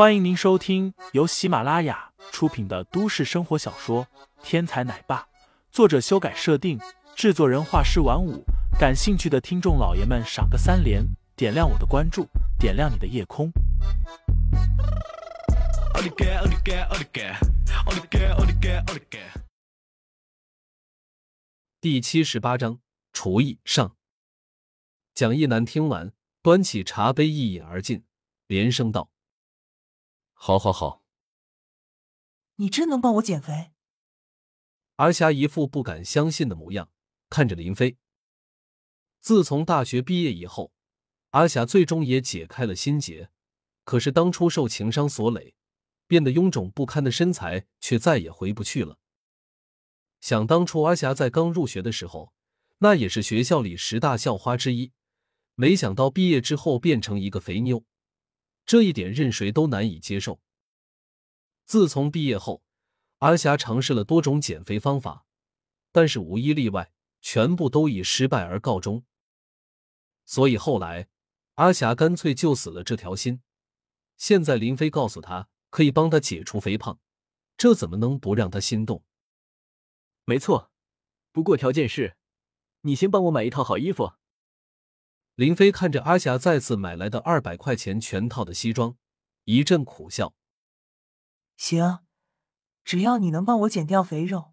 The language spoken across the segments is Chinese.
欢迎您收听由喜马拉雅出品的都市生活小说《天才奶爸》，作者修改设定，制作人画师晚舞。感兴趣的听众老爷们，赏个三连，点亮我的关注，点亮你的夜空。第七十八章厨艺上。蒋一南听完，端起茶杯一饮而尽，连声道。好，好，好！你真能帮我减肥？阿霞一副不敢相信的模样，看着林飞。自从大学毕业以后，阿霞最终也解开了心结。可是当初受情伤所累，变得臃肿不堪的身材，却再也回不去了。想当初，阿霞在刚入学的时候，那也是学校里十大校花之一。没想到毕业之后，变成一个肥妞。这一点任谁都难以接受。自从毕业后，阿霞尝试了多种减肥方法，但是无一例外，全部都以失败而告终。所以后来，阿霞干脆就死了这条心。现在林飞告诉她可以帮她解除肥胖，这怎么能不让她心动？没错，不过条件是，你先帮我买一套好衣服。林飞看着阿霞再次买来的二百块钱全套的西装，一阵苦笑。行，只要你能帮我减掉肥肉，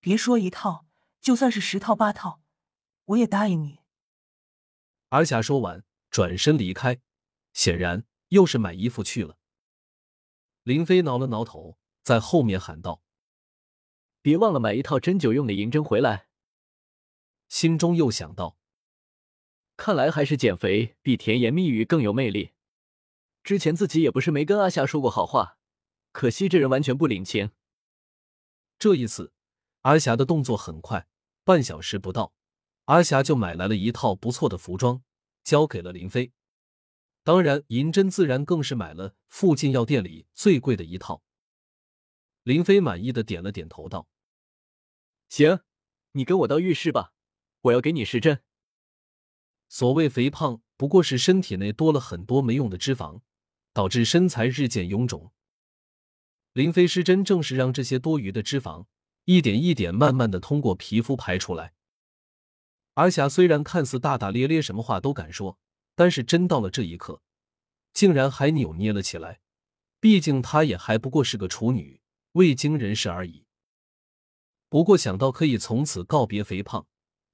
别说一套，就算是十套八套，我也答应你。阿霞说完，转身离开，显然又是买衣服去了。林飞挠了挠头，在后面喊道：“别忘了买一套针灸用的银针回来。”心中又想到。看来还是减肥比甜言蜜语更有魅力。之前自己也不是没跟阿霞说过好话，可惜这人完全不领情。这一次，阿霞的动作很快，半小时不到，阿霞就买来了一套不错的服装，交给了林飞。当然，银针自然更是买了附近药店里最贵的一套。林飞满意的点了点头，道：“行，你跟我到浴室吧，我要给你试针。”所谓肥胖，不过是身体内多了很多没用的脂肪，导致身材日渐臃肿。林飞施针，正是让这些多余的脂肪一点一点、慢慢的通过皮肤排出来。阿霞虽然看似大大咧咧，什么话都敢说，但是真到了这一刻，竟然还扭捏了起来。毕竟她也还不过是个处女，未经人事而已。不过想到可以从此告别肥胖，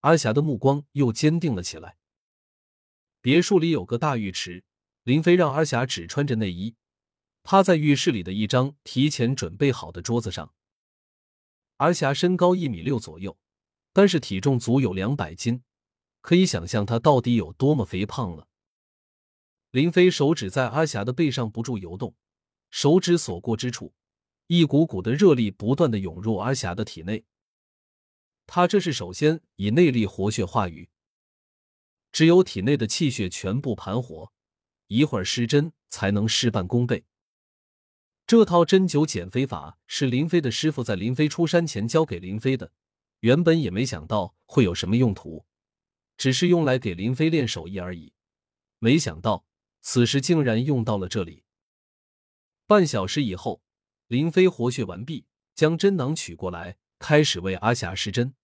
阿霞的目光又坚定了起来。别墅里有个大浴池，林飞让阿霞只穿着内衣，趴在浴室里的一张提前准备好的桌子上。阿霞身高一米六左右，但是体重足有两百斤，可以想象她到底有多么肥胖了。林飞手指在阿霞的背上不住游动，手指所过之处，一股股的热力不断的涌入阿霞的体内。他这是首先以内力活血化瘀。只有体内的气血全部盘活，一会儿施针才能事半功倍。这套针灸减肥法是林飞的师傅在林飞出山前教给林飞的，原本也没想到会有什么用途，只是用来给林飞练手艺而已。没想到此时竟然用到了这里。半小时以后，林飞活血完毕，将针囊取过来，开始为阿霞施针。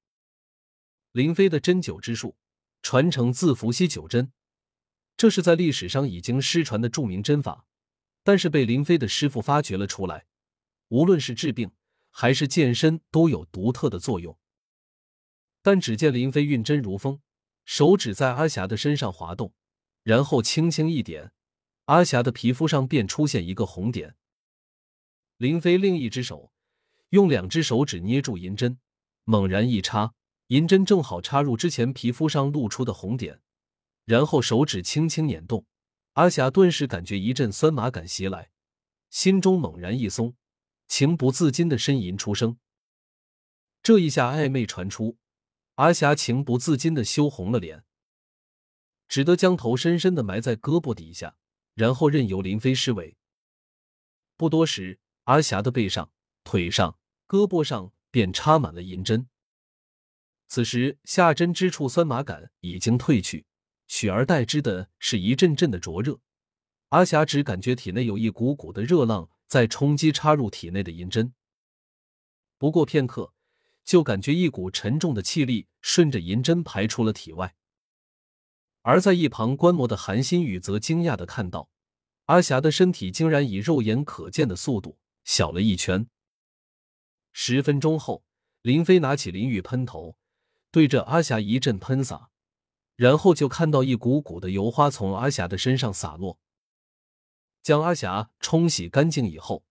林飞的针灸之术。传承自伏羲九针，这是在历史上已经失传的著名针法，但是被林飞的师傅发掘了出来。无论是治病还是健身，都有独特的作用。但只见林飞运针如风，手指在阿霞的身上滑动，然后轻轻一点，阿霞的皮肤上便出现一个红点。林飞另一只手用两只手指捏住银针，猛然一插。银针正好插入之前皮肤上露出的红点，然后手指轻轻捻动，阿霞顿时感觉一阵酸麻感袭来，心中猛然一松，情不自禁的呻吟出声。这一下暧昧传出，阿霞情不自禁的羞红了脸，只得将头深深的埋在胳膊底下，然后任由林飞施为。不多时，阿霞的背上、腿上、胳膊上便插满了银针。此时下针之处酸麻感已经褪去，取而代之的是一阵阵的灼热。阿霞只感觉体内有一股股的热浪在冲击插入体内的银针。不过片刻，就感觉一股沉重的气力顺着银针排出了体外。而在一旁观摩的韩新宇则惊讶的看到，阿霞的身体竟然以肉眼可见的速度小了一圈。十分钟后，林飞拿起淋浴喷头，对着阿霞一阵喷洒，然后就看到一股股的油花从阿霞的身上洒落。将阿霞冲洗干净以后，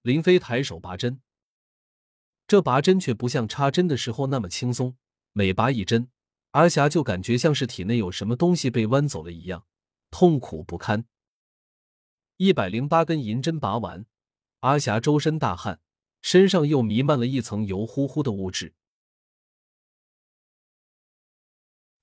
林飞抬手拔针。这拔针却不像插针的时候那么轻松，每拔一针，阿霞就感觉像是体内有什么东西被剜走了一样，痛苦不堪。一百零八根银针拔完，阿霞周身大汗，身上又弥漫了一层油乎乎的物质。